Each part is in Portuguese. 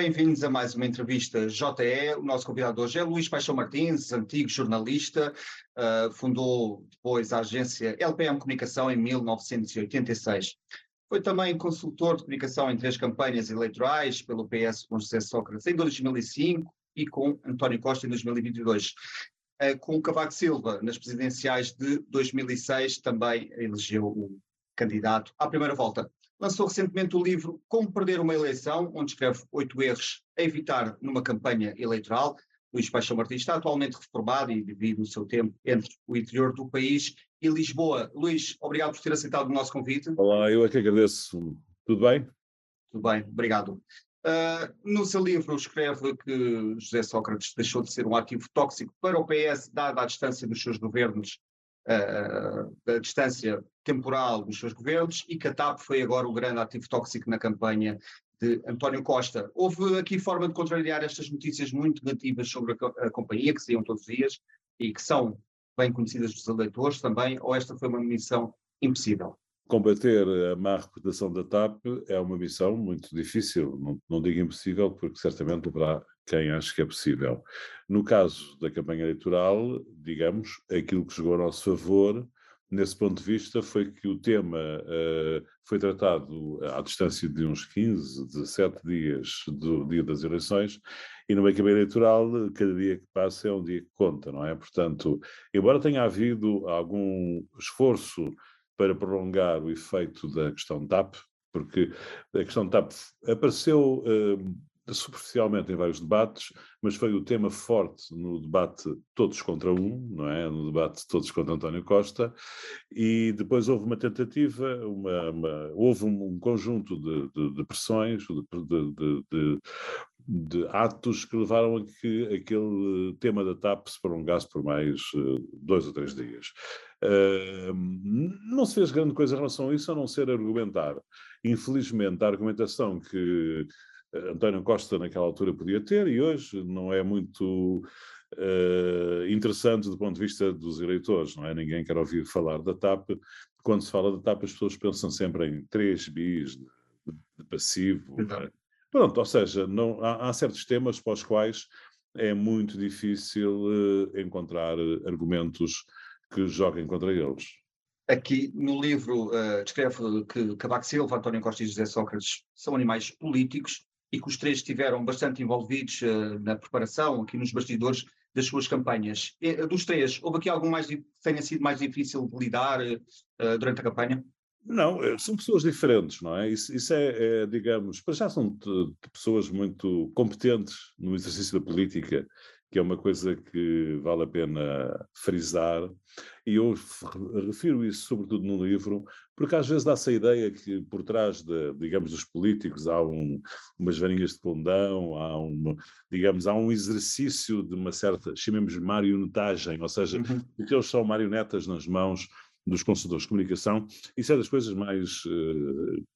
bem-vindos a mais uma entrevista JE. O nosso convidado hoje é Luís Paixão Martins, antigo jornalista, uh, fundou depois a agência LPM Comunicação em 1986. Foi também consultor de comunicação em três campanhas eleitorais pelo PS com José Sócrates em 2005 e com António Costa em 2022. Uh, com Cavaco Silva nas presidenciais de 2006 também elegeu o candidato à primeira volta lançou recentemente o livro Como Perder uma Eleição, onde escreve oito erros a evitar numa campanha eleitoral. Luís Paixão Martins está atualmente reformado e divide o seu tempo entre o interior do país e Lisboa. Luís, obrigado por ter aceitado o nosso convite. Olá, eu é que agradeço. Tudo bem? Tudo bem, obrigado. Uh, no seu livro escreve que José Sócrates deixou de ser um ativo tóxico para o PS, dada a distância dos seus governos uh, da distância temporal dos seus governos e que a TAP foi agora o grande ativo tóxico na campanha de António Costa. Houve aqui forma de contrariar estas notícias muito negativas sobre a, a companhia, que saíam todos os dias e que são bem conhecidas dos eleitores também, ou esta foi uma missão impossível? Combater a má reputação da TAP é uma missão muito difícil, não, não digo impossível, porque certamente haverá quem acha que é possível. No caso da campanha eleitoral, digamos, aquilo que jogou a nosso favor, nesse ponto de vista, foi que o tema uh, foi tratado à distância de uns 15, 17 dias do dia das eleições, e numa campanha eleitoral, cada dia que passa é um dia que conta, não é? Portanto, embora tenha havido algum esforço para prolongar o efeito da questão TAP, porque a questão TAP apareceu uh, superficialmente em vários debates, mas foi o tema forte no debate Todos contra Um, não é? No debate Todos contra António Costa, e depois houve uma tentativa, uma, uma houve um, um conjunto de, de, de pressões, de, de, atos que levaram a que aquele tema da TAP se prolongasse por mais uh, dois ou três dias. Uh, não se fez grande coisa em relação a isso, a não ser argumentar. Infelizmente, a argumentação que António Costa naquela altura podia ter e hoje não é muito uh, interessante do ponto de vista dos eleitores, não é? Ninguém quer ouvir falar da TAP. Quando se fala da TAP, as pessoas pensam sempre em 3 bis de, de passivo. Pronto, ou seja, não, há, há, certos temas para os quais é muito difícil uh, encontrar argumentos que joguem contra eles. Aqui no livro uh, descreve que Cavaco Silva, António Costa e José Sócrates são animais políticos e que os três estiveram bastante envolvidos uh, na preparação, aqui nos bastidores das suas campanhas. E, dos três, houve aqui algum mais que tenha sido mais difícil de lidar uh, durante a campanha? Não, são pessoas diferentes, não é? Isso, isso é, é, digamos, para já são de, de pessoas muito competentes no exercício da política que é uma coisa que vale a pena frisar, e eu refiro isso sobretudo no livro, porque às vezes dá-se a ideia que por trás, de, digamos, dos políticos há um, umas varinhas de condão, há um, digamos, há um exercício de uma certa, chamemos marionetagem, ou seja, uhum. que eles são marionetas nas mãos dos consultores de comunicação, isso é das coisas mais uh,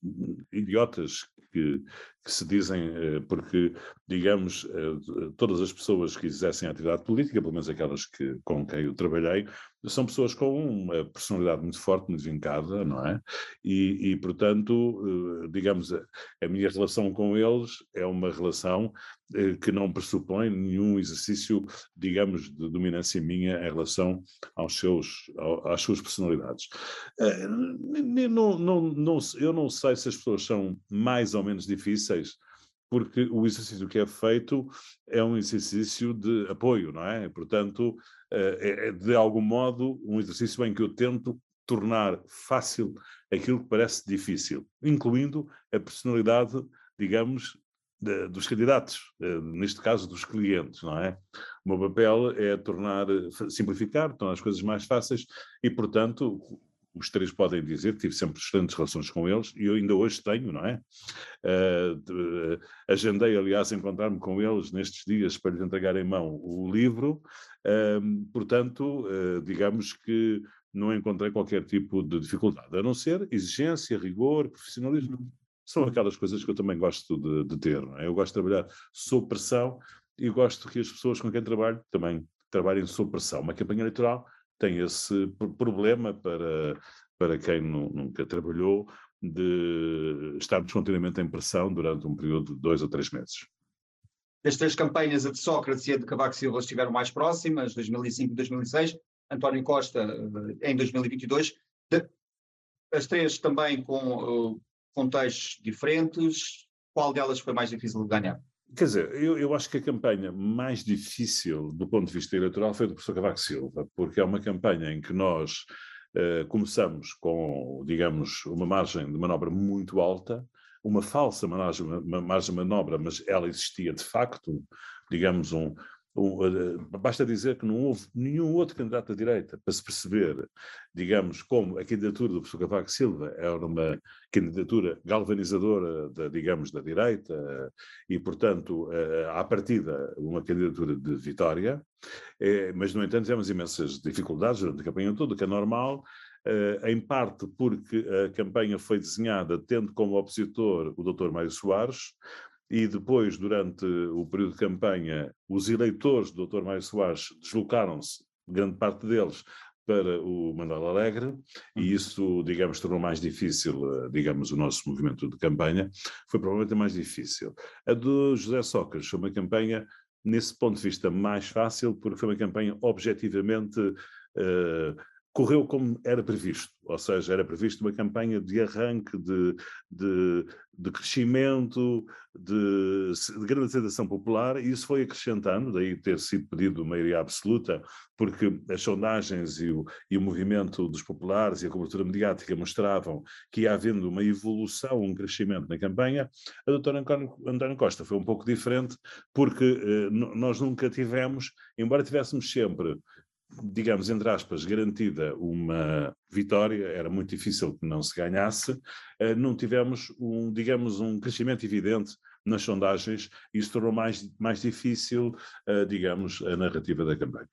idiotas que, que, se dizem, uh, porque, digamos, uh, todas as pessoas que exercem atividade política, pelo menos aquelas que, com quem eu trabalhei, são pessoas com uma personalidade muito forte, muito vincada, não é? E, e portanto, digamos, a, a, minha relação com eles é uma relação que não pressupõe nenhum exercício, digamos, de dominância minha em relação aos seus, às suas personalidades. Não, não, não, eu não sei se as pessoas são mais ou menos difíceis, porque o exercício que é feito é um exercício de apoio, não é? Portanto, é, é de algum modo um exercício em que eu tento tornar fácil aquilo que parece difícil, incluindo a personalidade, digamos, de, dos candidatos, eh, neste caso dos clientes, não é? O meu papel é tornar, simplificar, tornar as coisas mais fáceis e, portanto, os três podem dizer, tive sempre excelentes relações com eles e eu ainda hoje tenho, não é? Uh, uh, agendei, aliás, encontrar-me com eles nestes dias para lhes entregar em mão o livro, uh, portanto, digamos que não encontrei qualquer tipo de dificuldade, a não ser exigência, rigor, profissionalismo. São aquelas coisas que eu também gosto de, de ter, é? Eu gosto de trabalhar sob pressão e gosto que as pessoas com quem trabalho também trabalhem sob pressão. Uma campanha eleitoral tem esse problema para, para quem nunca trabalhou de estarmos continuamente em pressão durante um período de dois ou três meses. Das três campanhas, a de Sócrates e a de Cavaco Silva estiveram mais próximas, 2005 e 2006. António Costa eh, em 2022. As três também com contextos diferentes. Qual delas foi mais difícil de ganhar? Quer dizer, eu, eu, acho que a campanha mais difícil do ponto de vista eleitoral foi do professor Cavaco Silva, porque é uma campanha em que nós uh, começamos com, digamos, uma margem de manobra muito alta, uma falsa margem, margem de manobra, mas ela existia de facto, digamos, um, Basta dizer que não houve nenhum outro candidato à direita para se perceber, digamos, como a candidatura do professor Cavaco Silva era uma candidatura galvanizadora, da, digamos, da direita e, portanto, à partida, uma candidatura de vitória. É, mas, no entanto, tivemos imensas dificuldades durante a campanha toda, que é normal, em parte porque a campanha foi desenhada tendo como opositor o Dr. Mário Soares, e depois, durante o período de campanha, os eleitores do Dr. Mário Soares deslocaram-se, grande parte deles, para o Manuel Alegre, e uhum. isso, digamos, tornou mais difícil, eh, digamos, o nosso movimento de campanha, foi provavelmente a mais difícil. A do José Sócrates foi uma campanha, nesse ponto de vista, mais fácil, porque foi uma campanha objetivamente uh, correu como era previsto, ou seja, era previsto uma campanha de arranque, de, de, de crescimento, de, de grande aceitação popular, e isso foi acrescentando, daí ter sido pedido maioria absoluta, porque as sondagens e o, e o movimento dos populares e a cobertura mediática mostravam que ia havendo uma evolução, um crescimento na campanha. A doutora António Costa foi um pouco diferente, porque eh, nós nunca tivemos, embora tivéssemos sempre digamos, entre aspas, garantida uma vitória, era muito difícil que não se ganhasse, eh, não tivemos, um, digamos, um crescimento evidente nas sondagens e isso tornou mais, mais difícil, eh, digamos, a narrativa da campanha.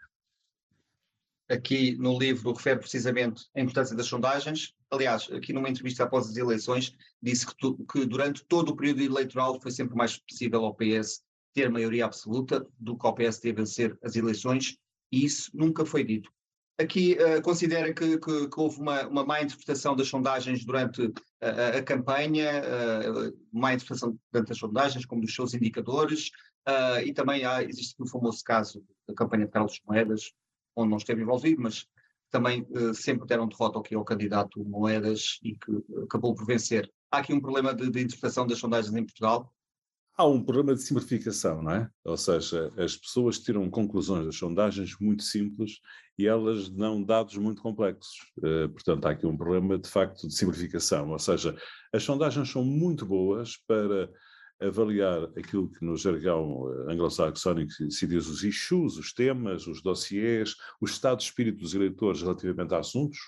Aqui no livro refere precisamente a importância das sondagens. Aliás, aqui numa entrevista após as eleições, disse que, tu, que durante todo o período eleitoral foi sempre mais possível ao PS ter maioria absoluta do que ao PSD vencer as eleições e isso nunca foi dito. Aqui uh, considera que, que, que, houve uma, uma má interpretação das sondagens durante a, a campanha, uh, má interpretação durante das sondagens, como dos seus indicadores, uh, e também há, existe o famoso caso da campanha de Carlos Moedas, onde não esteve envolvido, mas também uh, sempre deram derrota ao, ao candidato Moedas e que acabou por vencer. Há aqui um problema de, de interpretação das sondagens em Portugal, há um problema de simplificação, não é? Ou seja, as pessoas tiram conclusões das sondagens muito simples e elas dão dados muito complexos. Uh, portanto, há aqui um problema de facto de simplificação. Ou seja, as sondagens são muito boas para avaliar aquilo que no jargão eh, anglo-saxónico se diz os issues, os temas, os dossiers, o estado de espírito dos eleitores relativamente a assuntos,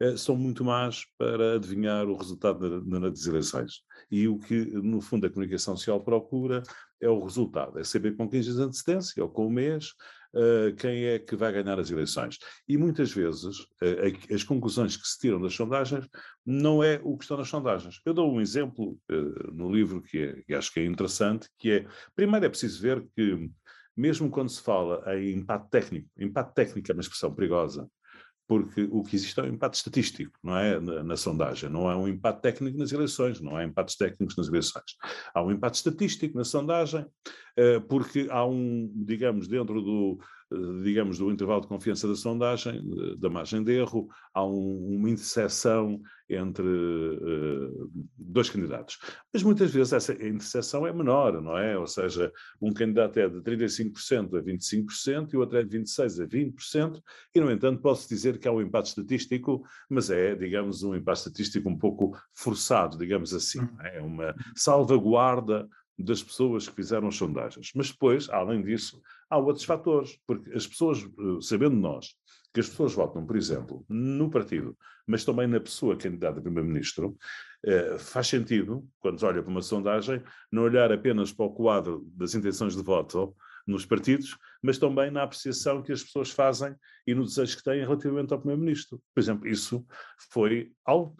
eh, são muito más para adivinhar o resultado nas eleições. E o que, no fundo, a comunicação social procura é o resultado, é saber com quem dias de antecedência ou com o mês uh, quem é que vai ganhar as eleições. E muitas vezes uh, as conclusões que se tiram das sondagens não é o que estão nas sondagens. Eu dou um exemplo uh, no livro que, é, que acho que é interessante, que é, primeiro é preciso ver que mesmo quando se fala em empate técnico, empate técnico é uma expressão perigosa, porque o que existe é um empate estatístico, não é? Na, na, sondagem, não há um empate técnico nas eleições, não há empates técnicos nas eleições. Há um empate estatístico na sondagem, porque há um, digamos, dentro do, eh, digamos, do intervalo de confiança da sondagem, eh, da margem de erro, há um, uma interseção entre uh, dois candidatos. Mas muitas vezes essa interseção é menor, não é? Ou seja, um candidato é de 35% a 25% e o outro é de 26% a 20%, e, no entanto, posso dizer que há um empate estatístico, mas é, digamos, um empate estatístico um pouco forçado, digamos assim. Hum. É uma salvaguarda das pessoas que fizeram as sondagens. Mas depois, além disso, há outros fatores, porque as pessoas, eh, sabendo nós que as pessoas votam, por exemplo, no partido, mas também na pessoa candidata a primeiro-ministro, eh, faz sentido, quando se olha para uma sondagem, não olhar apenas para o quadro das intenções de voto nos partidos, mas também na apreciação que as pessoas fazem e no desejo que têm relativamente ao primeiro-ministro. Por exemplo, isso foi,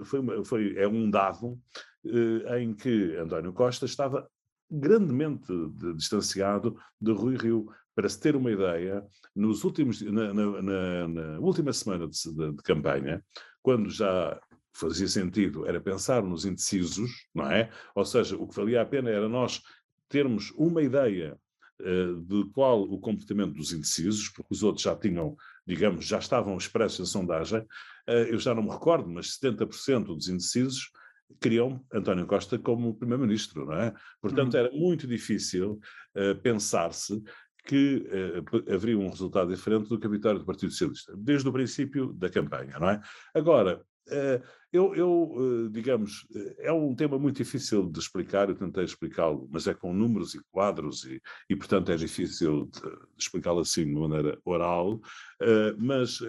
foi, foi é um dado eh, em que António Costa estava grandemente de, distanciado de Rui Rio. Para se ter uma ideia, nos últimos, na, na, na, na última semana de, de, de campanha, quando já fazia sentido era pensar nos indecisos, não é? Ou seja, o que valia a pena era nós termos uma ideia de qual o comportamento dos indecisos, porque os outros já tinham, digamos, já estavam expressos na sondagem, eu já não me recordo, mas 70% dos indecisos queriam António Costa como primeiro-ministro, não é? Portanto, uhum. era muito difícil uh, pensar-se que uh, haveria um resultado diferente do que a vitória do Partido Socialista, desde o princípio da campanha, não é? Agora, eu, eu uh, digamos, é um tema muito difícil de explicar, eu tentei explicá-lo, mas é com números e quadros e, e portanto, é difícil explicá-lo assim de maneira oral, mas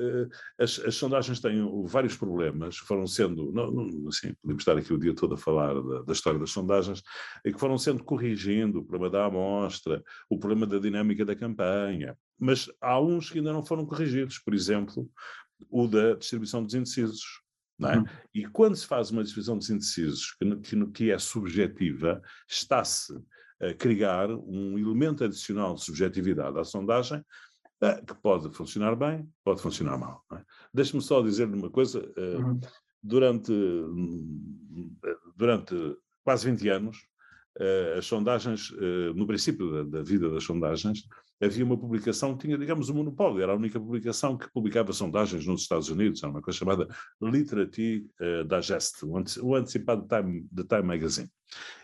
as, as, sondagens têm vários problemas, foram sendo, não, não, assim, podemos estar aqui o dia todo a falar da, da, história das sondagens, que foram sendo corrigindo o problema da amostra, o problema da dinâmica da campanha, mas há uns que ainda não foram corrigidos, por exemplo, o da distribuição dos indecisos é? Uhum. E quando se faz uma distribuição de indecisos que, que, que é subjetiva, está-se a criar um elemento adicional de subjetividade à sondagem eh, que pode funcionar bem, pode funcionar mal. É? Deixe-me só dizer-lhe uma coisa. Eh, uhum. Durante, durante quase 20 anos, eh, as sondagens, no princípio da, da vida das sondagens, havia uma publicação que tinha, digamos, um monopólio, era a única publicação que publicava sondagens nos Estados Unidos, era uma coisa chamada Literati uh, Digest, o antecipado Time, de Time Magazine.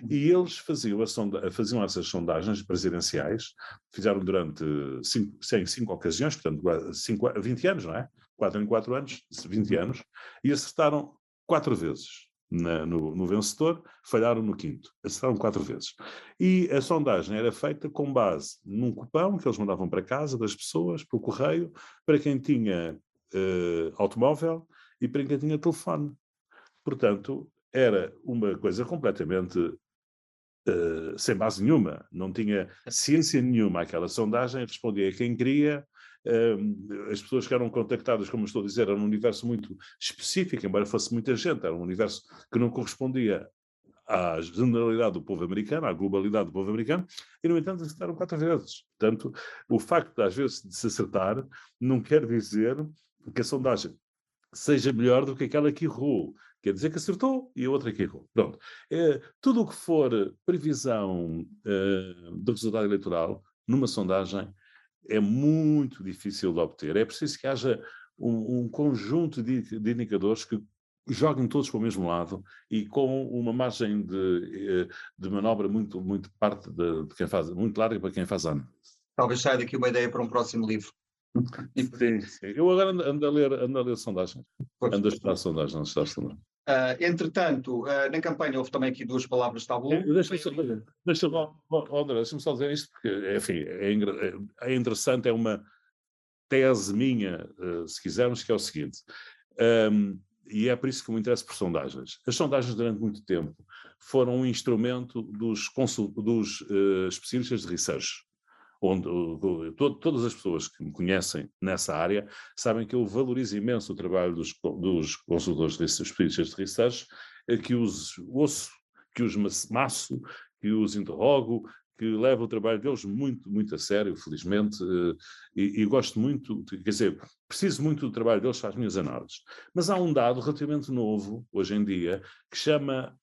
E eles faziam, sonda, faziam essas sondagens presidenciais, fizeram durante cinco, em cinco ocasiões, portanto, cinco, 20 anos, não é? Quatro em quatro anos, 20 anos, e acertaram quatro vezes na, no, no, vencedor, falharam no quinto. Acertaram quatro vezes. E a sondagem era feita com base num cupão que eles mandavam para casa das pessoas, para o correio, para quem tinha uh, automóvel e para quem tinha telefone. Portanto, era uma coisa completamente uh, sem base nenhuma. Não tinha ciência nenhuma aquela sondagem, respondia a quem queria, as pessoas que eram contactadas, como estou a dizer, eram um universo muito específico, embora fosse muita gente, era um universo que não correspondia à generalidade do povo americano, à globalidade do povo americano, e, no entanto, acertaram quatro vezes. Portanto, o facto, às vezes, de se acertar não quer dizer que a sondagem seja melhor do que aquela que errou. Quer dizer que acertou e a outra que errou. Pronto. É, tudo o que for previsão uh, do resultado eleitoral, numa sondagem, é muito difícil de obter. É preciso que haja um, um conjunto de, de, indicadores que joguem todos para o mesmo lado e com uma margem de, eh, de manobra muito, muito parte de, de quem faz, muito larga para quem faz a análise. Talvez saia daqui uma ideia para um próximo livro. Sim, sim. Eu agora ando, ando, a ler, ando a ler sondagens. Ando a estudar sondagens, ando a estudar sondagens. Uh, entretanto, uh, na campanha houve também aqui duas palavras tabu. Deixa-me só, deixa, oh, deixa só dizer isto, porque, enfim, é, é, é, interessante, é uma tese minha, uh, se quisermos, que é o seguinte, um, e é por isso que me interessa por sondagens. As sondagens, durante muito tempo, foram um instrumento dos, dos especialistas de research onde todas as pessoas que me conhecem nessa área sabem que eu valorizo imenso o trabalho dos, dos consultores de especialistas de research, eh, que os ouço, que os maço, que os interrogo, que levo o trabalho deles muito, muito a sério, felizmente, eh, e, e, gosto muito, quer dizer, preciso muito do trabalho deles para as minhas análises. Mas há um dado relativamente novo, hoje em dia, que chama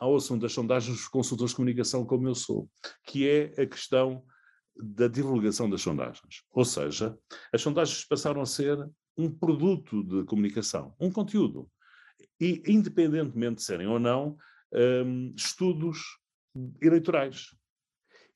ao assunto das sondagens dos consultores de comunicação, como eu sou, que é a questão da divulgação das sondagens. Ou seja, as sondagens passaram a ser um produto de comunicação, um conteúdo. E, independentemente de serem ou não, um, estudos eleitorais.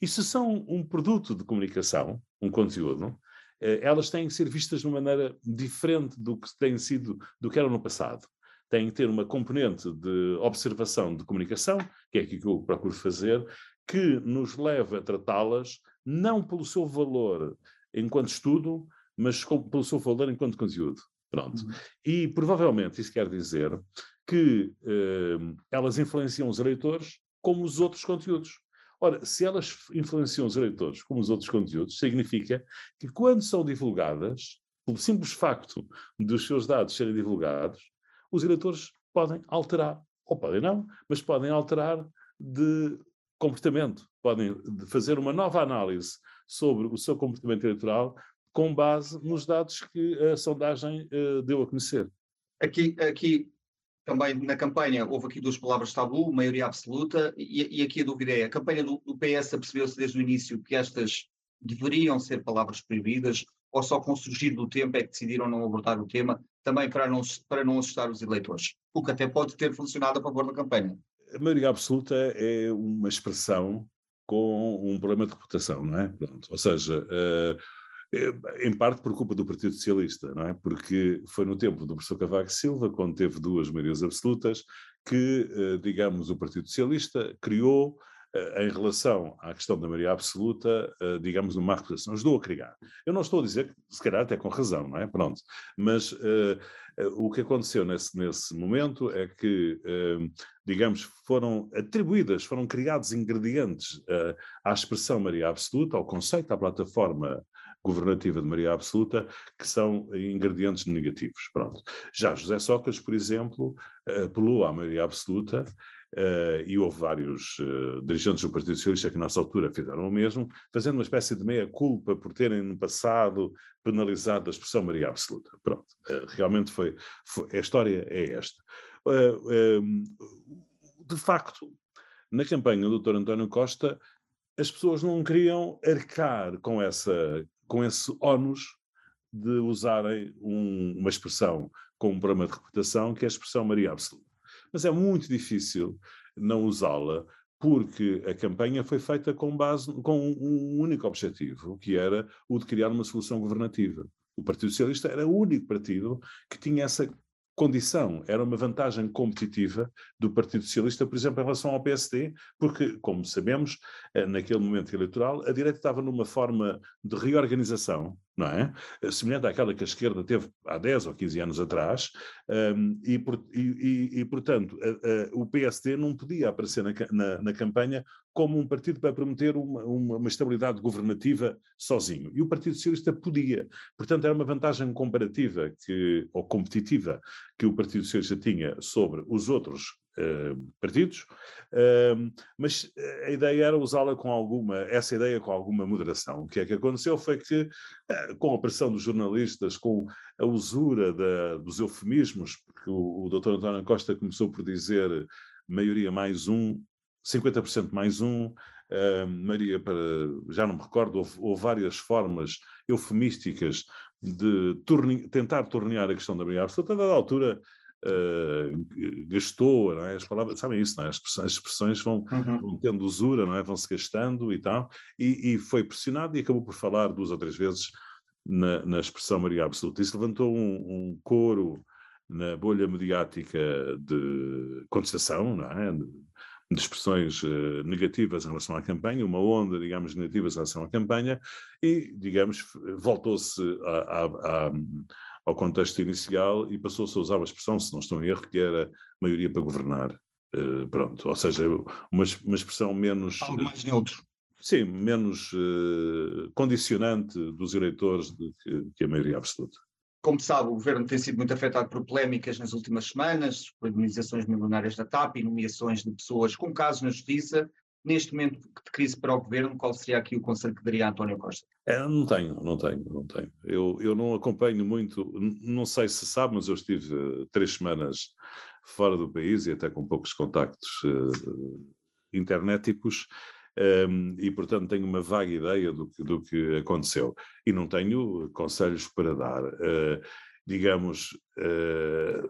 E se são um produto de comunicação, um conteúdo, eh, elas têm que ser vistas de uma maneira diferente do que têm sido, do que eram no passado. Têm que ter uma componente de observação de comunicação, que é aquilo que eu procuro fazer, que nos leva a tratá-las não pelo seu valor enquanto estudo, mas pelo seu valor enquanto conteúdo. Pronto. Uhum. E provavelmente isso quer dizer que uh, elas influenciam os eleitores como os outros conteúdos. Ora, se elas influenciam os eleitores como os outros conteúdos, significa que quando são divulgadas, pelo simples facto dos seus dados serem divulgados, os eleitores podem alterar, ou podem não, mas podem alterar de comportamento, podem fazer uma nova análise sobre o seu comportamento eleitoral com base nos dados que a sondagem uh, deu a conhecer. Aqui, aqui também na campanha houve aqui duas palavras tabu, maioria absoluta, e, e aqui a dúvida é, a campanha do, do PS percebeu-se desde o início que estas deveriam ser palavras proibidas ou só com o surgir do tempo é que decidiram não abordar o tema, também para não, para não assustar os eleitores, o que até pode ter funcionado a favor da campanha. A maioria absoluta é uma expressão com um problema de reputação, não é? Pronto. Ou seja, uh, em parte por culpa do Partido Socialista, não é? Porque foi no tempo do professor Cavaco Silva, quando teve duas maiorias absolutas, que, uh, digamos, o Partido Socialista criou em relação à questão da maioria absoluta, uh, digamos, numa reputação. Ajudou a criar. Eu não estou a dizer que, se calhar, até com razão, não é? Pronto. Mas uh, o que aconteceu nesse, nesse momento é que, digamos, foram atribuídas, foram criados ingredientes à expressão maioria absoluta, ao conceito, à plataforma governativa de maioria absoluta, que são ingredientes negativos. Pronto. Já José Sócrates, por exemplo, apelou à maioria absoluta Uh, e houve vários uh, dirigentes do Partido Socialista que, nessa altura, fizeram o mesmo, fazendo uma espécie de meia-culpa por terem, no passado, penalizado a expressão maioria absoluta. Pronto, uh, realmente foi, foi, A história é esta. De facto, na campanha do Dr. António Costa, as pessoas não queriam arcar com, essa, com esse ónus de usarem um, uma expressão com um problema de reputação, que é a expressão maioria absoluta mas é muito difícil não usá-la porque a campanha foi feita com base com um único objetivo, que era o de criar uma solução governativa. O Partido Socialista era o único partido que tinha essa condição, era uma vantagem competitiva do Partido Socialista, por exemplo, em relação ao PSD, porque, como sabemos, eh, naquele momento eleitoral, a direita estava numa forma de reorganização não é? Eh, semelhante àquela que a esquerda teve há 10 ou 15 anos atrás, um, e, e, e, portanto, a, a, o PSD não podia aparecer na, na, na, campanha como um partido para prometer uma, uma, uma, estabilidade governativa sozinho. E o Partido Socialista podia. Portanto, era uma vantagem comparativa que, ou competitiva que o Partido Socialista tinha sobre os outros Uh, partidos, uh, mas a ideia era usá-la com alguma, essa ideia com alguma moderação. O que é que aconteceu foi que, uh, com a pressão dos jornalistas, com a usura da, dos eufemismos, porque o, o Dr. António Costa começou por dizer maioria mais um, 50% mais um, Maria, para, já não me recordo, houve, houve várias formas eufemísticas de torne, tentar tornear a questão da maioria absoluta, a dada altura uh, gastou, não é? as palavras, sabem isso, é? as, expressões, as expressões vão, uhum. vão, tendo usura, não é? vão se gastando e tal, e, e, foi pressionado e acabou por falar duas ou três vezes na, na expressão Maria Absoluta. Isso levantou um, um coro na bolha mediática de contestação, não é? De, expressões uh, negativas em relação à campanha, uma onda, digamos, negativa em relação à campanha, e, digamos, voltou-se ao contexto inicial e passou-se a usar uma expressão, se não estou em erro, que era maioria para governar. Uh, pronto, ou seja, uma, uma expressão menos. Algo mais neutro. Sim, menos uh, condicionante dos eleitores do que, que, a maioria absoluta. Como sabe, o governo tem sido muito afetado por polémicas nas últimas semanas, por indemnizações milionárias da TAP e nomeações de pessoas com casos na justiça neste momento de crise para o governo, qual seria aqui o conselho que daria a António Costa? É, não tenho, não tenho, não tenho. Eu, eu não acompanho muito, não sei se sabe, mas eu estive uh, três semanas fora do país e até com poucos contactos uh, internéticos. Um, e, portanto, tenho uma vaga ideia do que, do que aconteceu. E não tenho conselhos para dar. Uh, digamos, uh,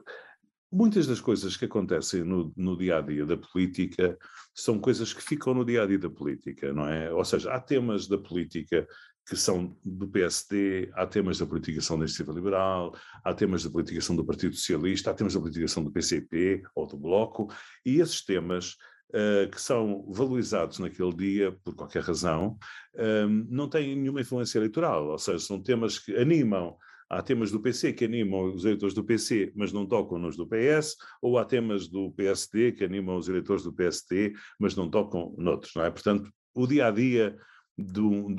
muitas das coisas que acontecem no, no, dia a dia da política são coisas que ficam no dia a dia da política, não é? Ou seja, há temas da política que são do PSD, há temas da politicação da iniciativa liberal, há temas da politicação do Partido Socialista, há temas da politicação do PCP ou do Bloco, e esses temas Uh, que são valorizados naquele dia, por qualquer razão, uh, não têm nenhuma influência eleitoral, ou seja, são temas que animam Há temas do PC que animam os eleitores do PC, mas não tocam nos do PS, ou há temas do PSD que animam os eleitores do PSD, mas não tocam noutros, não é? Portanto, o dia a dia de um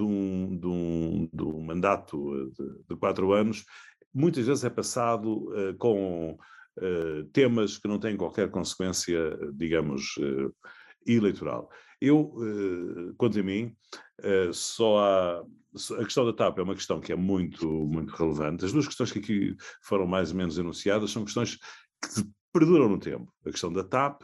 mandato de, de, quatro anos muitas vezes é passado uh, com uh, temas que não têm qualquer consequência, digamos, uh, eleitoral. Eu, quanto a mim, só há a questão da TAP é uma questão que é muito, muito relevante. As duas questões que aqui foram mais ou menos enunciadas são questões que perduram no tempo. A questão da TAP,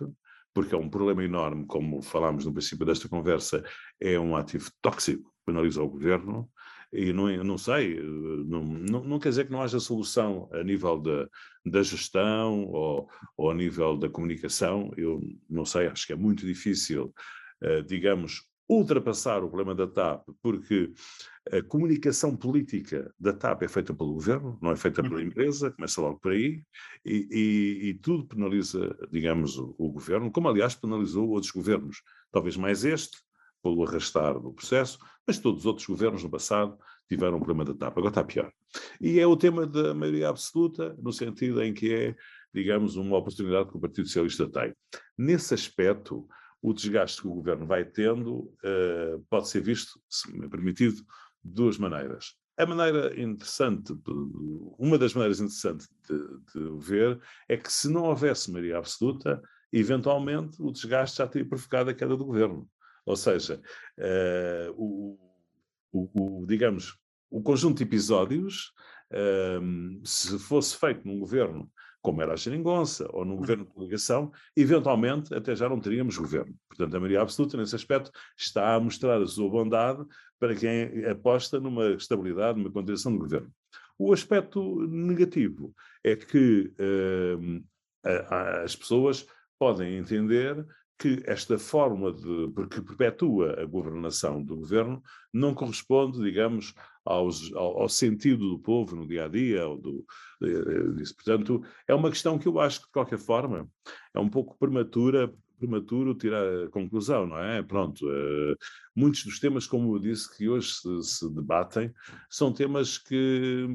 porque é um problema enorme, como falámos no princípio desta conversa, é um ativo tóxico penaliza o governo, e não, não sei, não, não, não, quer dizer que não haja solução a nível da, da gestão ou, ou a nível da comunicação, eu não sei, acho que é muito difícil, uh, digamos, ultrapassar o problema da TAP, porque a comunicação política da TAP é feita pelo governo, não é feita pela uhum. empresa, começa logo por aí, e, e, e tudo penaliza, digamos, o, o, governo, como aliás penalizou outros governos, talvez mais este, pelo arrastar do processo, mas todos os outros governos no passado tiveram um problema da TAP, agora está pior. E é o tema da maioria absoluta, no sentido em que é, digamos, uma oportunidade que o Partido Socialista tem. Nesse aspecto, o desgaste que o governo vai tendo uh, pode ser visto, se me é permitido, de duas maneiras. A maneira interessante, uma das maneiras interessantes de, de, ver é que se não houvesse maioria absoluta, eventualmente o desgaste já teria provocado a queda do governo. Ou seja, uh, o, o, o, digamos, o conjunto de episódios, uh, se fosse feito num governo como era a Geringonça, ou no governo de coligação, eventualmente até já não teríamos governo. Portanto, a maioria absoluta, nesse aspecto, está a mostrar a sua bondade para quem aposta numa estabilidade, numa continuação do governo. O aspecto negativo é que uh, as pessoas podem entender que esta forma de porque perpetua a governação do governo não corresponde, digamos, aos, ao, ao, sentido do povo no dia a dia, ou do, disso. Portanto, é uma questão que eu acho que, de qualquer forma, é um pouco prematura prematuro tirar a conclusão, não é? Pronto, uh, muitos dos temas, como eu disse, que hoje se, se debatem, são temas que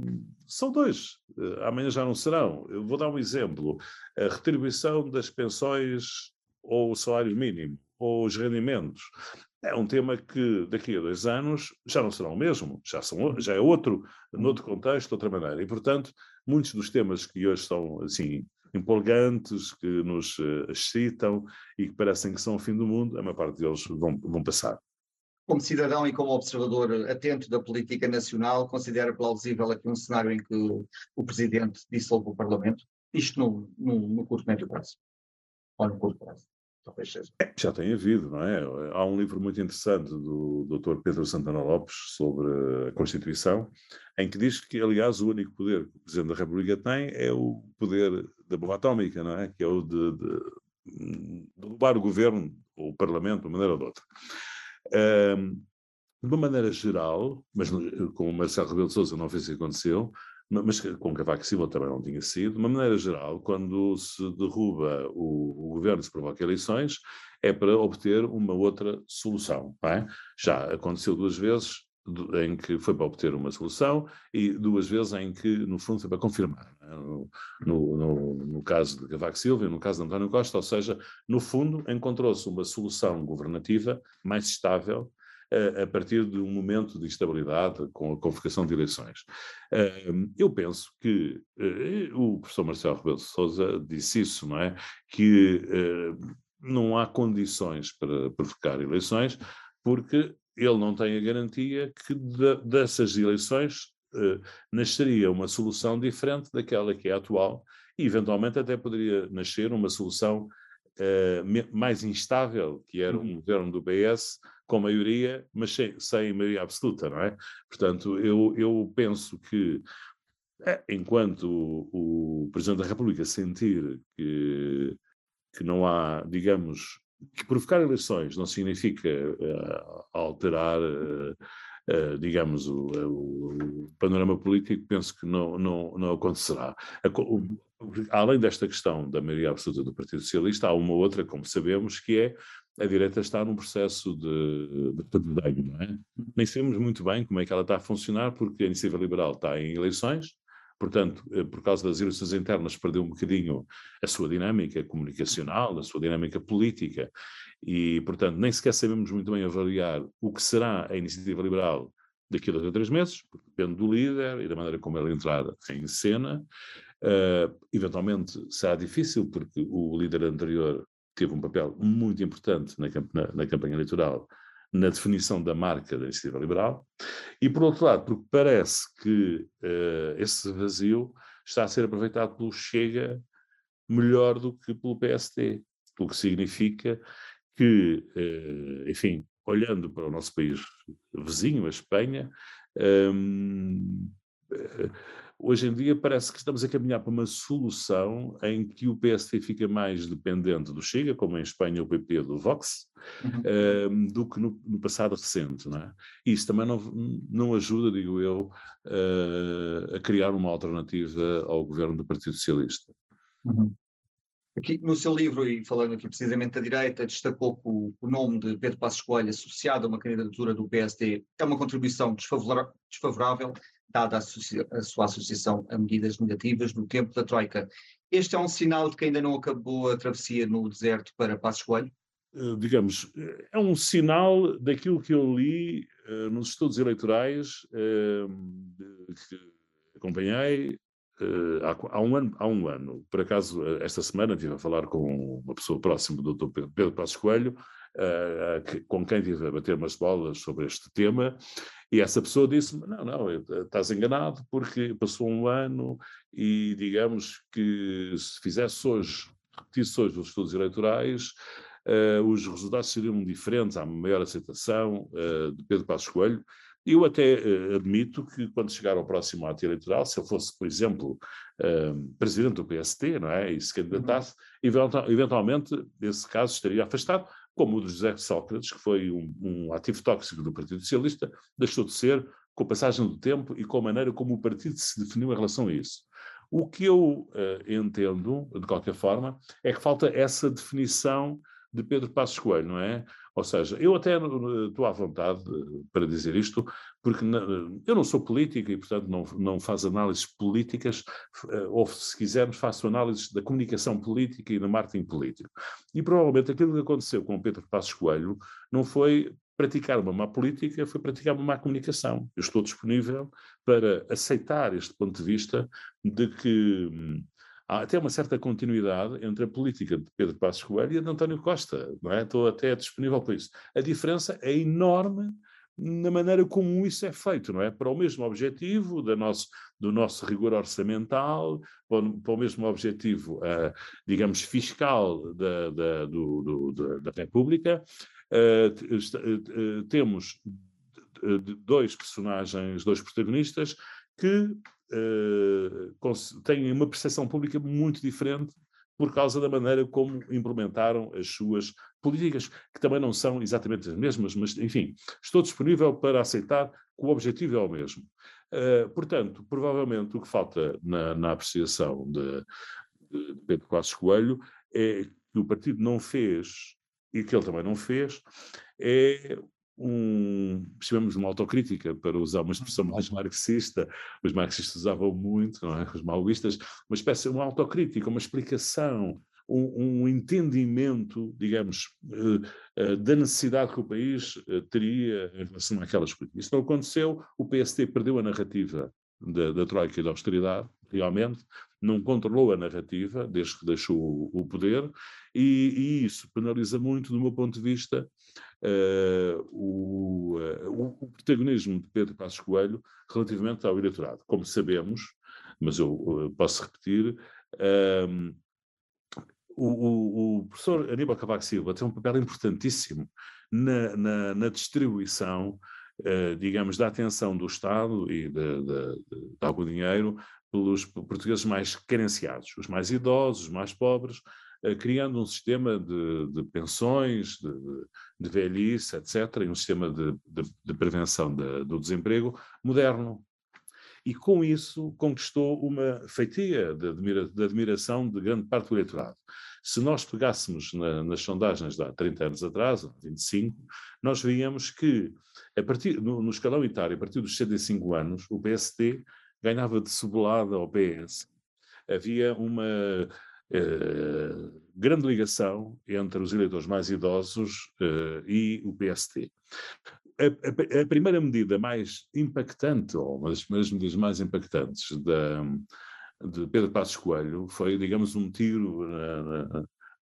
são dois, amanhã já não serão. Eu vou dar um exemplo: a retribuição das pensões ou o salário mínimo, ou os rendimentos. É um tema que daqui a dois anos já não será o mesmo, já, são, já é outro, noutro contexto, outra maneira. E, portanto, muitos dos temas que hoje são assim empolgantes, que nos uh, excitam e que parecem que são o fim do mundo, a maior parte deles vão, vão passar. Como cidadão e como observador atento da política nacional, considera plausível aqui um cenário em que o Presidente dissolve o Parlamento? Isto no, no, no curto médio prazo? Curto prazo? É, já tem havido, não é? Há um livro muito interessante do Dr. Pedro Santana Lopes sobre a Constituição, em que diz que, aliás, o único poder que o Presidente da República tem é o poder da bomba atómica, não é? Que é o de, de o governo ou o Parlamento de uma maneira ou de outra. Um, de uma maneira geral, mas com o Marcelo Rebelo de Sousa não fez isso aconteceu, mas com Cavaco Silva também não tinha sido. De uma maneira geral, quando se derruba o, o governo, se provoca eleições, é para obter uma outra solução. É? Já aconteceu duas vezes em que foi para obter uma solução e duas vezes em que, no fundo, foi para confirmar. É? No, no, no, caso de Cavaco Silva e no caso de António Costa, ou seja, no fundo, encontrou-se uma solução governativa mais estável a partir de um momento de instabilidade com a convocação de eleições. Eu penso que eh, o professor Marcelo Rebelo de Sousa disse isso, não é? Que eh, não há condições para provocar eleições, porque ele não tem a garantia que dessas eleições eh, nasceria uma solução diferente daquela que é atual e, eventualmente, até poderia nascer uma solução mais instável, que era um uhum. governo do PS com maioria, mas sem, sem maioria absoluta, não é? Portanto, eu, eu penso que é, enquanto o, o, Presidente da República sentir que, que não há, digamos, que provocar eleições não significa uh, alterar, uh, uh, digamos, o, o, panorama político, penso que não, não, não acontecerá. O, além desta questão da maioria absoluta do Partido Socialista, há uma outra, como sabemos, que é a direita está num processo de, de não é? Nem sabemos muito bem como é que ela está a funcionar, porque a iniciativa liberal está em eleições, portanto, eh, por causa das eleições internas, perdeu um bocadinho a sua dinâmica comunicacional, a sua dinâmica política, e, portanto, nem sequer sabemos muito bem avaliar o que será a iniciativa liberal daqui a dois ou três meses, depende do líder e da maneira como ele entrar em cena. Uh, eventualmente será difícil, porque o líder anterior teve um papel muito importante na, na, na campanha eleitoral na definição da marca da iniciativa liberal, e por outro lado, porque parece que uh, esse vazio está a ser aproveitado pelo Chega melhor do que pelo PSD. o que significa que, eh, enfim, olhando para o nosso país vizinho, a Espanha, um, eh, hoje em dia parece que estamos a caminhar para uma solução em que o PSD fica mais dependente do Chega, como em Espanha o PP do Vox, uhum. um, do que no, no, passado recente. Não é? Isso também não, não ajuda, digo eu, uh, a criar uma alternativa ao governo do Partido Socialista. Uhum. Aqui no seu livro, e falando aqui precisamente da direita, destacou que o, o nome de Pedro Passos Coelho associado a uma candidatura do PSD é uma contribuição desfavorável, dada a, a, sua associação a medidas negativas no tempo da Troika. Este é um sinal de que ainda não acabou a travessia no deserto para Passos Coelho? Uh, digamos, é um sinal daquilo que eu li uh, nos estudos eleitorais uh, que acompanhei Uh, há, há, um ano, há um ano, por acaso, eh, esta semana estive a falar com uma pessoa próxima do Dr. Pedro, Pedro Passos Coelho, uh, que, com quem estive a bater umas bolas sobre este tema, e essa pessoa disse-me: Não, não, estás enganado, porque passou um ano e digamos que se fizesse hoje, repetisse hoje os estudos eleitorais, uh, os resultados seriam diferentes, há maior aceitação de Pedro Passos Coelho. Eu até uh, admito que quando chegar ao próximo ato eleitoral, se eu fosse, por exemplo, uh, presidente do PST, não é, e se candidatasse, uhum. eventualmente esse caso estaria afastado, como o de José Sócrates, que foi um, um, ativo tóxico do Partido Socialista, deixou de ser com a passagem do tempo e com a maneira como o partido se definiu em relação a isso. O que eu uh, entendo, de qualquer forma, é que falta essa definição de Pedro Passos Coelho, não é? Ou seja, eu até estou à vontade para dizer isto, porque eu não sou político e, portanto, não, não faço análises políticas, eh, ou, se quisermos, faço análises da comunicação política e do marketing político. E, provavelmente, aquilo que aconteceu com o Pedro Passos Coelho não foi praticar uma má política, foi praticar uma má comunicação. Eu estou disponível para aceitar este ponto de vista de que hum, há até uma certa continuidade entre a política de Pedro Passos Coelho e a de António Costa, não é? Estou até disponível para isso. A diferença é enorme na maneira como isso é feito, não é? Para o mesmo objetivo da nosso, do nosso rigor orçamental, para o mesmo objetivo, uh, digamos, fiscal da, da, do, do, da República, uh, temos dois personagens, dois protagonistas que uh, têm uma percepção pública muito diferente por causa da maneira como implementaram as suas políticas, que também não são exatamente as mesmas, mas, enfim, estou disponível para aceitar que o objetivo é o mesmo. Uh, portanto, provavelmente o que falta na, na apreciação de, de Pedro Passos Coelho é que o partido não fez, e que ele também não fez, é um, chamamos de uma autocrítica, para usar uma expressão mais marxista, os marxistas usavam muito, não é? os maoístas, uma espécie de uma autocrítica, uma explicação, um, um entendimento, digamos, uh, uh, da necessidade que o país uh, teria em relação àquelas políticas. Isso não aconteceu, o PST perdeu a narrativa da, da Troika e da austeridade, realmente, não controlou a narrativa desde que deixou o, o poder, e, e, isso penaliza muito, do meu ponto de vista, uh, o, uh, o, protagonismo de Pedro Passos Coelho relativamente ao eleitorado. Como sabemos, mas eu uh, posso repetir, ehm, o, o, professor Aníbal Cavaco Silva tem um papel importantíssimo na, na, na distribuição, digamos, da atenção do Estado e de, de, de, de algum dinheiro pelos portugueses mais carenciados, os mais idosos, os mais pobres, eh, criando um sistema de, de pensões, de, de, velhice, etc., e um sistema de, de prevenção do desemprego moderno. E com isso conquistou uma feitia de, admira, admiração de grande parte do eleitorado. Se nós pegássemos na, nas sondagens de há 30 anos atrás, 25, nós veíamos que, a partir, no, no escalão etário, a partir dos 65 anos, o PST ganhava de cebolada ao PS. Havia uma eh, grande ligação entre os eleitores mais idosos uh, e o PST. A, a, a, primeira medida mais impactante, ou uma das primeiras medidas mais impactantes da, de Pedro Passos Coelho foi, digamos, um tiro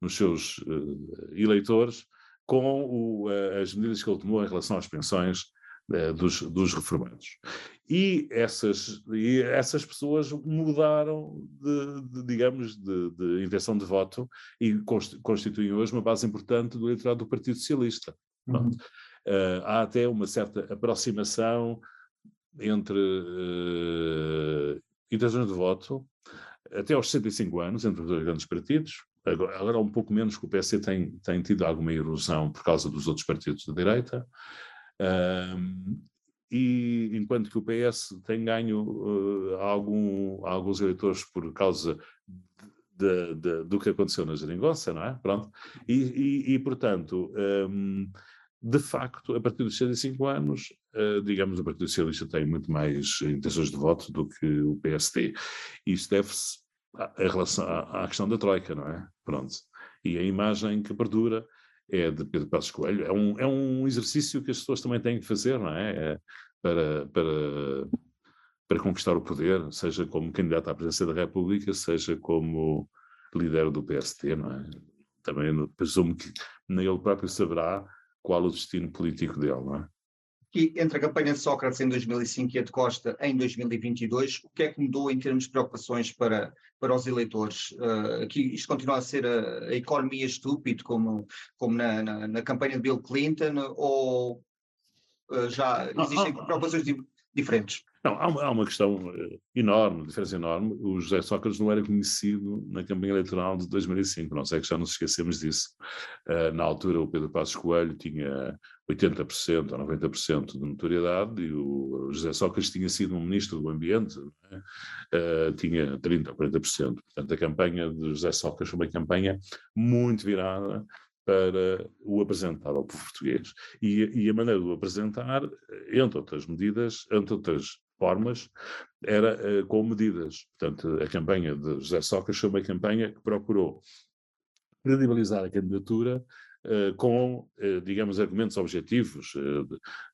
nos seus uh, eleitores com o, as medidas que ele tomou em relação às pensões dos, dos reformados. E essas, e essas pessoas mudaram de, de digamos, de, de, intenção de voto e constituem hoje uma base importante do eleitorado do Partido Socialista. Uhum. Uh, há até uma certa aproximação entre uh, intenções de voto até aos 65 anos entre os dois grandes partidos. Agora, agora um pouco menos que o PC tem, tem tido alguma erosão por causa dos outros partidos da direita. Uh, e enquanto que o PS tem ganho uh, algum, alguns eleitores por causa de, de, do que aconteceu na geringonça, não é? Pronto. E, e, e portanto, um, de facto, a partir dos 65 anos, uh, digamos, o Partido Socialista tem muito mais intenções de voto do que o PST. Isso deve-se relação à, à, questão da Troika, não é? Pronto. E a imagem que perdura é de Pedro Passos Coelho. É um, é um exercício que as pessoas também têm que fazer, não é? é para, para, para conquistar o poder, seja como candidato à presidência da República, seja como líder do PST, não é? Também presumo que nem ele próprio saberá qual o destino político dele, não é? E entre a campanha de Sócrates em 2005 e a de Costa em 2022, o que é que mudou em termos de preocupações para, para os eleitores? Uh, aqui isto continua a ser a, a economia estúpida, como, como na, na, na, campanha de Bill Clinton, ou uh, já existem preocupações diferentes? Não, há uma, há uma questão uh, enorme, diferença enorme. O José Sócrates não era conhecido na campanha eleitoral de 2005, não sei que já nos esquecemos disso. Uh, na altura, o Pedro Passos Coelho tinha 80% ou 90% de notoriedade e o José Sócrates tinha sido um ministro do Ambiente, uh, tinha 30% ou 40%. Portanto, a campanha de José Sócrates foi uma campanha muito virada para o apresentar ao povo português. E, e, a maneira de o apresentar, entre outras medidas, entre outras formas, era uh, com medidas. Portanto, a campanha de José Sócrates foi uma campanha que procurou credibilizar a candidatura uh, com, uh, digamos, argumentos objetivos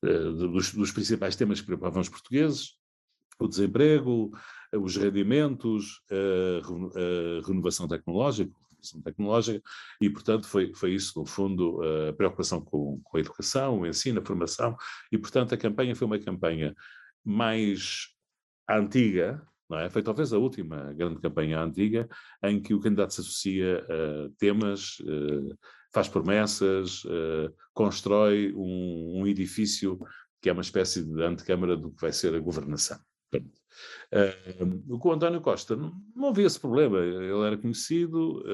dos, dos, principais temas que preocupavam os portugueses, o desemprego, os rendimentos, a, renovação tecnológica, tecnológica, e, portanto, foi, foi isso, no fundo, a preocupação com, com a educação, o ensino, a formação, e, portanto, a campanha foi uma campanha mais antiga, não é? Foi talvez a última grande campanha antiga em que o candidato se associa a temas, uh, faz promessas, uh, constrói um, um, edifício que é uma espécie de antecâmara do que vai ser a governação. Uh, com o António Costa não, havia esse problema, ele era conhecido,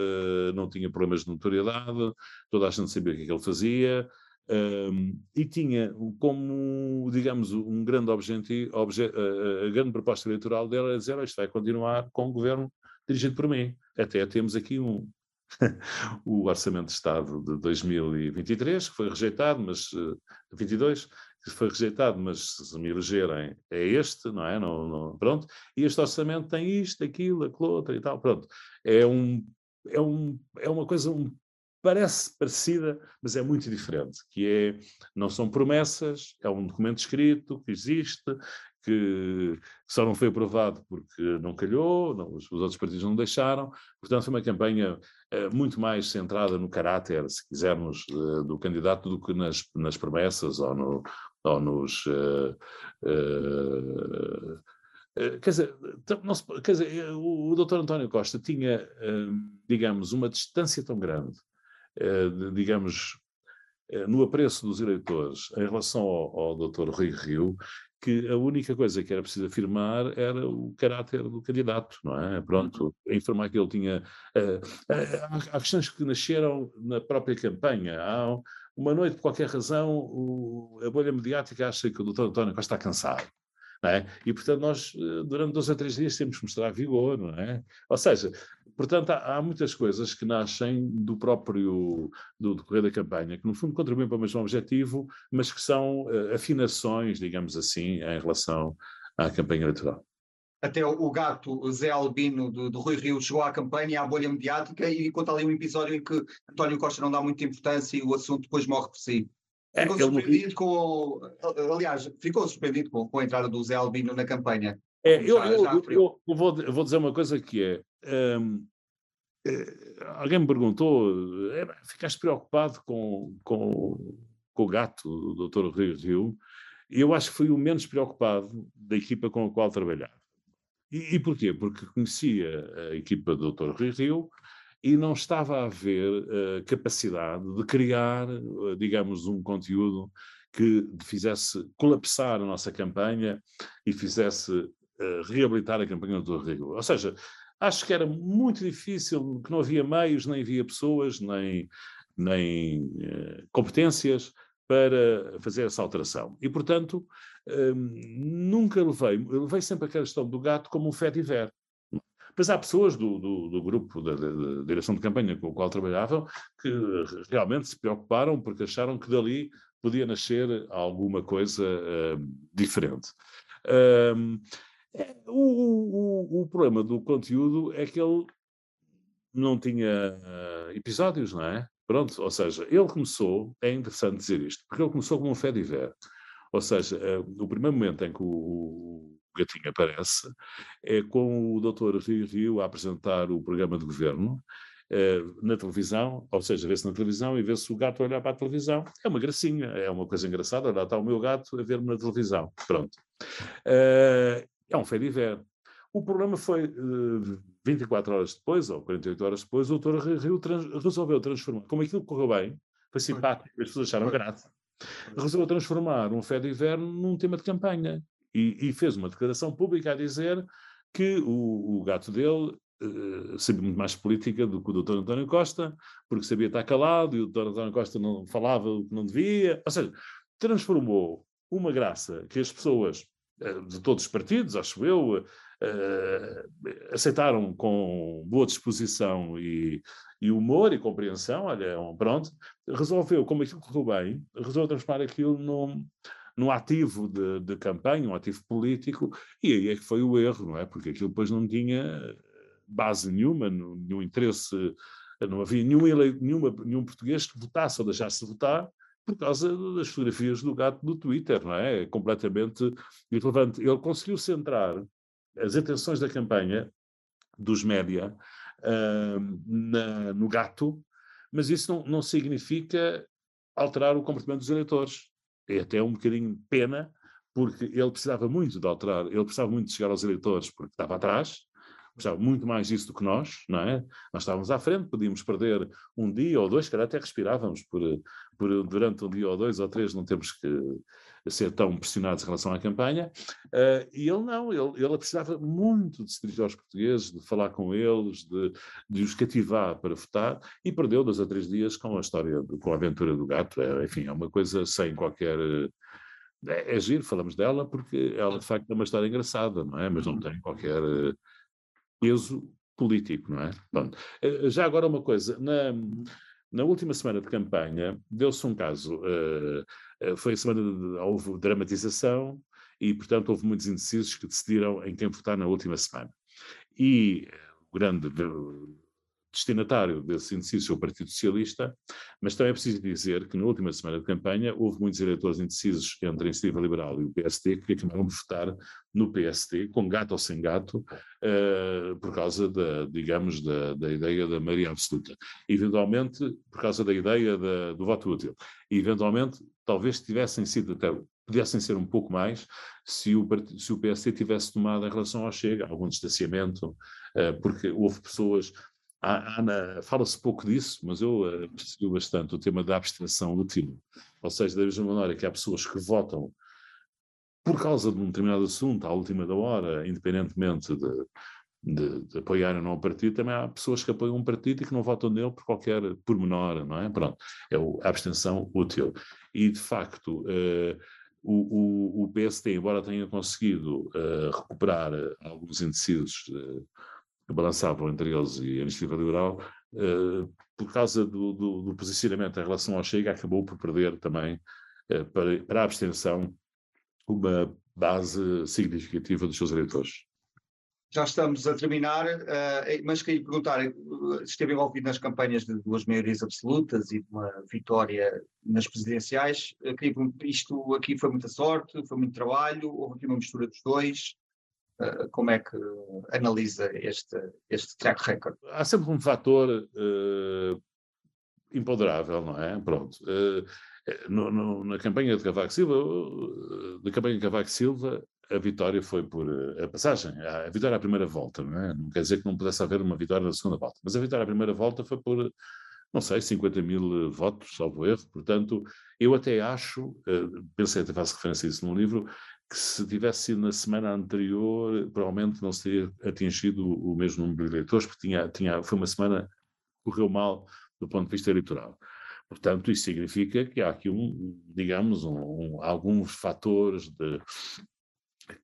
não tinha problemas de notoriedade, toda a gente sabia o que, é que ele fazia, um, e tinha como, digamos, um grande objetivo, obje, a, a, grande proposta eleitoral dela era dizer, isto vai continuar com o governo dirigido por mim. Até temos aqui um, o Orçamento de Estado de 2023, que foi rejeitado, mas, uh, 22, que foi rejeitado, mas se me elegerem é este, não é? Não, não, pronto. E este orçamento tem isto, aquilo, aquilo outro e tal, pronto. É um, é, um, é uma coisa um parece parecida, mas é muito diferente, que é, não são promessas, é um documento escrito que existe, que só não foi aprovado porque não calhou, não, os, os, outros partidos não deixaram, portanto foi uma campanha uh, muito mais centrada no caráter, se quisermos, uh, do candidato do que nas, nas promessas ou, no, ou nos... Uh, quer dizer, não se, quer dizer, o, o doutor António Costa tinha, digamos, uma distância tão grande eh, digamos, eh, no apreço dos eleitores em relação ao, ao Dr. Rui Rio, que a única coisa que era preciso afirmar era o caráter do candidato, não é? Pronto, informar que ele tinha. Uh, uh, há questões que nasceram na própria campanha. Há uma noite, por qualquer razão, o, a bolha mediática acha que o Dr. António Costa está cansado. É? E, portanto, nós, durante dois ou três dias, temos que mostrar vigor, não é? Ou seja, Portanto, há, há, muitas coisas que nascem do próprio do decorrer da campanha, que no fundo contribuem para o mesmo objetivo, mas que são uh, afinações, digamos assim, em relação à campanha eleitoral. Até o gato o Zé Albino do, do Rui Rio chegou à campanha, à bolha mediática, e conta ali um episódio em que António Costa não dá muita importância e o assunto depois morre por si. É, ficou é, surpreendido ele... com. Aliás, ficou surpreendido com, com, a entrada do Zé Albino na campanha. É, eu, já, eu, já eu, eu, vou, eu, vou, dizer uma coisa que é. Um, eh, alguém me perguntou: é, ficaste preocupado com, com, com o gato do Dr. Rio Rio? eu acho que fui o menos preocupado da equipa com a qual trabalhava. E, e porquê? Porque conhecia a equipa do Dr. Rui Rio e não estava a haver uh, capacidade de criar, uh, digamos, um conteúdo que fizesse colapsar a nossa campanha e fizesse uh, reabilitar a campanha do. Rio. Ou seja, acho que era muito difícil, que não havia meios, nem havia pessoas, nem, nem competências para fazer essa alteração. E, portanto, hum, nunca levei, levei sempre a questão do gato como um fé ver. Mas há pessoas do, do, do grupo da, da, direção de campanha com o qual trabalhavam que realmente se preocuparam porque acharam que dali podia nascer alguma coisa uh, diferente. Um, o, o, o, problema do conteúdo é que ele não tinha uh, episódios, não é? Pronto, ou seja, ele começou, é interessante dizer isto, porque ele começou como um fé ver. Ou seja, uh, o primeiro momento em que o, Gatinho aparece é com o doutor Rio Rio a apresentar o programa de governo uh, na televisão, ou seja, vê-se na televisão e vê-se o gato olhar para a televisão. É uma gracinha, é uma coisa engraçada, lá está o meu gato a ver-me na televisão. Pronto. Uh, é um fé ver. O problema foi, uh, 24 horas depois, ou 48 horas depois, o doutor Rio trans resolveu transformar, como aquilo correu bem, foi simpático, as pessoas acharam graça, resolveu transformar um fé de inverno num tema de campanha. E, e, fez uma declaração pública a dizer que o, o gato dele uh, sabia muito mais política do que o doutor António Costa, porque sabia estar calado e o doutor António Costa não falava o que não devia. Ou seja, transformou uma graça que as pessoas de todos os partidos, acho eu, uh, aceitaram com boa disposição e, e, humor e compreensão, olha, pronto, resolveu, como aquilo correu bem, resolveu transformar aquilo num, num ativo de, de, campanha, um ativo político, e aí é que foi o erro, não é? Porque aquilo depois não tinha base nenhuma, nenhum interesse, não havia nenhum, nenhuma, nenhum português que votasse ou deixasse de votar, por causa das fotografias do gato do Twitter, não é? é completamente irrelevante. Ele conseguiu centrar as atenções da campanha dos média uh, na, no gato, mas isso não, não significa alterar o comportamento dos eleitores. É até um bocadinho pena, porque ele precisava muito de alterar, ele precisava muito de chegar aos eleitores, porque estava atrás, precisava muito mais disso do que nós, não é? Nós estávamos à frente, podíamos perder um dia ou dois, que até respirávamos por, por durante um dia ou dois ou três, não temos que ser tão pressionados em relação à campanha. Uh, e ele não, ele, ele precisava muito de se dirigir aos portugueses, de falar com eles, de, de os cativar para votar, e perdeu dois ou três dias com a história, com a aventura do gato. É, enfim, é uma coisa sem qualquer. É, é giro, falamos dela, porque ela de facto é uma história engraçada, não é? Mas não tem qualquer peso político, não é? Pronto. Eh, já agora uma coisa, na, na última semana de campanha deu-se um caso, uh, foi a semana de, houve dramatização e, portanto, houve muitos indecisos que decidiram em quem votar na última semana. E o grande destinatário desse indeciso é o Partido Socialista, mas também é preciso dizer que na última semana de campanha houve muitos eleitores indecisos entre a Iniciativa Liberal e o PSD que acabaram de votar no PSD, com gato ou sem gato, uh, por causa da, digamos, da, da, ideia da maioria absoluta. Eventualmente, por causa da ideia da, do voto útil. E, eventualmente, talvez tivessem sido até pudessem ser um pouco mais se o, se o PSD tivesse tomado em relação ao Chega algum distanciamento, uh, porque houve pessoas Ana, fala-se pouco disso, mas eu uh, percebi bastante o tema da abstração útil. Ou seja, da mesma maneira que há pessoas que votam por causa de um determinado assunto, à última da hora, independentemente de, de, de apoiar ou não o partido, também há pessoas que apoiam um partido e que não votam nele por qualquer pormenor, não é? Pronto, é a abstenção útil. E, de facto, uh, o, o, o PST, embora tenha conseguido uh, recuperar alguns indecisos que balançavam entre eles e a Iniciativa Liberal, uh, por causa do, do, do, posicionamento em relação ao Chega, acabou por perder também uh, para, para a abstenção uma base significativa dos seus eleitores. Já estamos a terminar, uh, mas queria perguntar, esteve envolvido nas campanhas de duas maiorias absolutas e de uma vitória nas presidenciais, queria isto aqui foi muita sorte, foi muito trabalho, houve aqui uma mistura dos dois, como é que analisa este, este track record? Há sempre um fator uh, imponderável, não é? Pronto. Uh, no, no, na campanha de Cavaco Silva, da campanha de Cavaco Silva, a vitória foi por a passagem, a vitória à primeira volta, não é? Não quer dizer que não pudesse haver uma vitória na segunda volta, mas a vitória à primeira volta foi por, não sei, 50 mil votos, salvo erro, portanto, eu até acho, pensei até faço referência a isso no livro, que se tivesse sido na semana anterior, provavelmente não se teria atingido o mesmo número de eleitores, porque tinha, tinha, foi uma semana que correu mal do ponto de vista eleitoral. Portanto, isso significa que há aqui, um, digamos, um, um, alguns fatores de,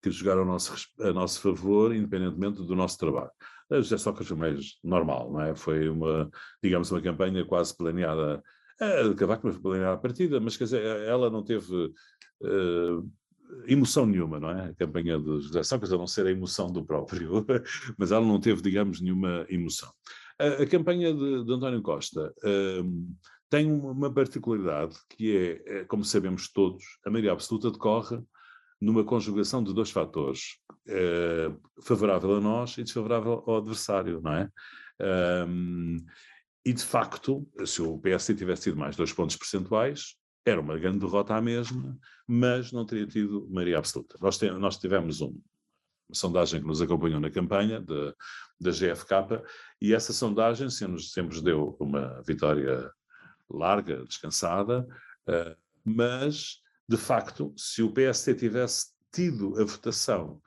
que jogaram a nosso, a nosso favor, independentemente do nosso trabalho. A José Sócrates foi normal, não é? Foi uma, digamos, uma campanha quase planeada. A de Cavaco foi planeada à partida, mas quer dizer, ela não teve uh, emoção nenhuma, não é? A campanha de José Sócrates, a não ser a emoção do próprio, mas ela não teve, digamos, nenhuma emoção. A, a campanha de, de, António Costa. Uh, tem uma particularidade que é, é, como sabemos todos, a maioria absoluta decorre numa conjugação de dois fatores, é, favorável a nós e desfavorável ao adversário, não é? Um, e de facto, se o PSD tivesse tido mais dois pontos percentuais, era uma grande derrota à mesma, mas não teria tido maioria absoluta. Nós, te, nós tivemos um, uma sondagem que nos acompanhou na campanha de, da GFK, e essa sondagem sempre, sempre deu uma vitória larga, descansada, uh, mas, de facto, se o PSD tivesse tido a votação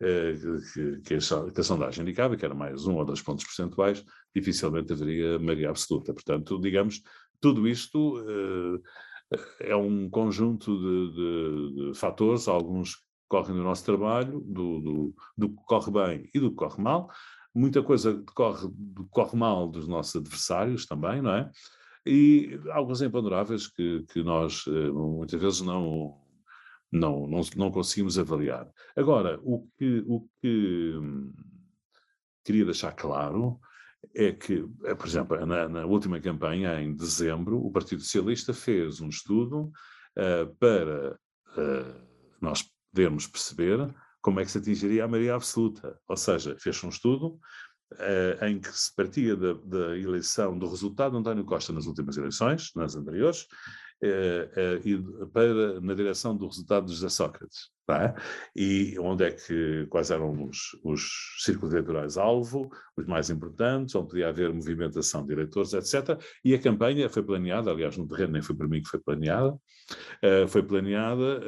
uh, que, que, a, que, a, sondagem indicava, que era mais um ou dois pontos percentuais, dificilmente haveria maioria absoluta. Portanto, digamos, tudo isto uh, é um conjunto de, de, de, fatores, alguns correm do nosso trabalho, do, do, do que corre bem e do que corre mal, muita coisa decorre, corre mal dos nossos adversários também, não é? e alguns imponderáveis que, que nós eh, muitas vezes não, não, não, não conseguimos avaliar. Agora, o que, o que hum, queria deixar claro é que, eh, por exemplo, na, na, última campanha, em dezembro, o Partido Socialista fez um estudo uh, para uh, nós podermos perceber como é que se atingiria a maioria absoluta. Ou seja, fez um estudo uh, em que se partia da, da, eleição, do resultado de António Costa nas últimas eleições, nas anteriores, para, na direção do resultado de José Sócrates. Tá? E onde é que, quais eram os, os círculos eleitorais alvo, os mais importantes, onde podia haver movimentação de eleitores, etc. E a campanha foi planeada, aliás, no terreno nem foi para mim que foi planeada, foi planeada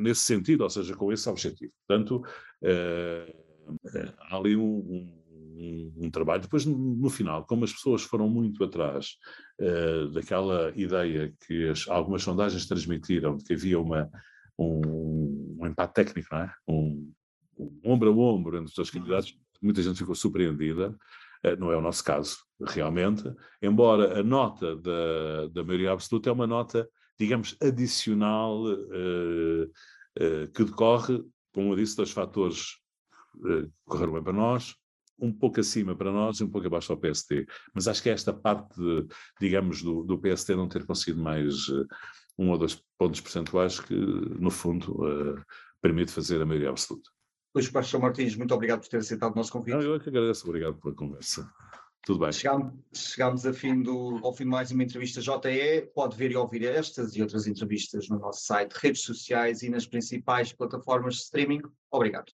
nesse sentido, ou seja, com esse objetivo. Portanto, há ali um, um, um, trabalho. Depois, no, final, como as pessoas foram muito atrás uh, daquela ideia que as, algumas sondagens transmitiram, de que havia uma, um, um empate técnico, não é? um, ombro a ombro entre os dois candidatos, muita gente ficou surpreendida. Uh, não é o nosso caso, realmente, embora a nota da, da maioria absoluta é uma nota, digamos, adicional uh, que decorre, como eu disse, dos fatores eh, correram bem para nós, um pouco acima para nós e um pouco abaixo ao PST. Mas acho que é esta parte, de, digamos, do, do PST não ter conseguido mais uh, um ou dois pontos percentuais que, no fundo, uh, permite fazer a maioria absoluta. Luís Paixão Martins, muito obrigado por ter aceitado o nosso convite. Não, eu é que agradeço, obrigado pela conversa. Tudo bem. Chegámos, chegámos fim do, ao fim de mais uma entrevista JE. Pode ver e ouvir estas e outras entrevistas no nosso site, redes sociais e nas principais plataformas de streaming. Obrigado.